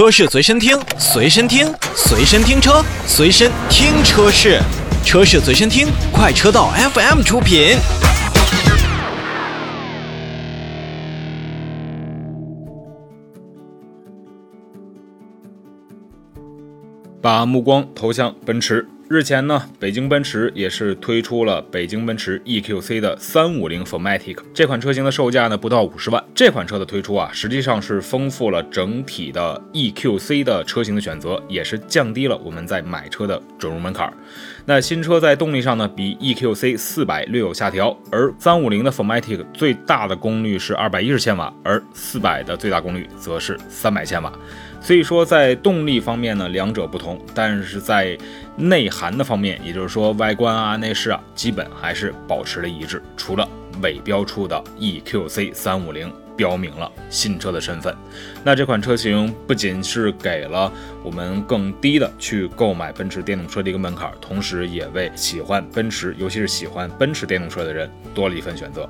车市随身听，随身听，随身听车，随身听车市，车市随身听，快车道 FM 出品。把目光投向奔驰。日前呢，北京奔驰也是推出了北京奔驰 EQC 的三五零 Formatic 这款车型的售价呢不到五十万。这款车的推出啊，实际上是丰富了整体的 EQC 的车型的选择，也是降低了我们在买车的准入门槛。那新车在动力上呢，比 EQC 四百略有下调，而三五零的 Formatic 最大的功率是二百一十千瓦，而四百的最大功率则是三百千瓦。所以说，在动力方面呢，两者不同，但是在内涵谈的方面，也就是说外观啊、内饰啊，基本还是保持了一致，除了尾标处的 EQC 三五零标明了新车的身份。那这款车型不仅是给了我们更低的去购买奔驰电动车的一个门槛，同时也为喜欢奔驰，尤其是喜欢奔驰电动车的人多了一份选择。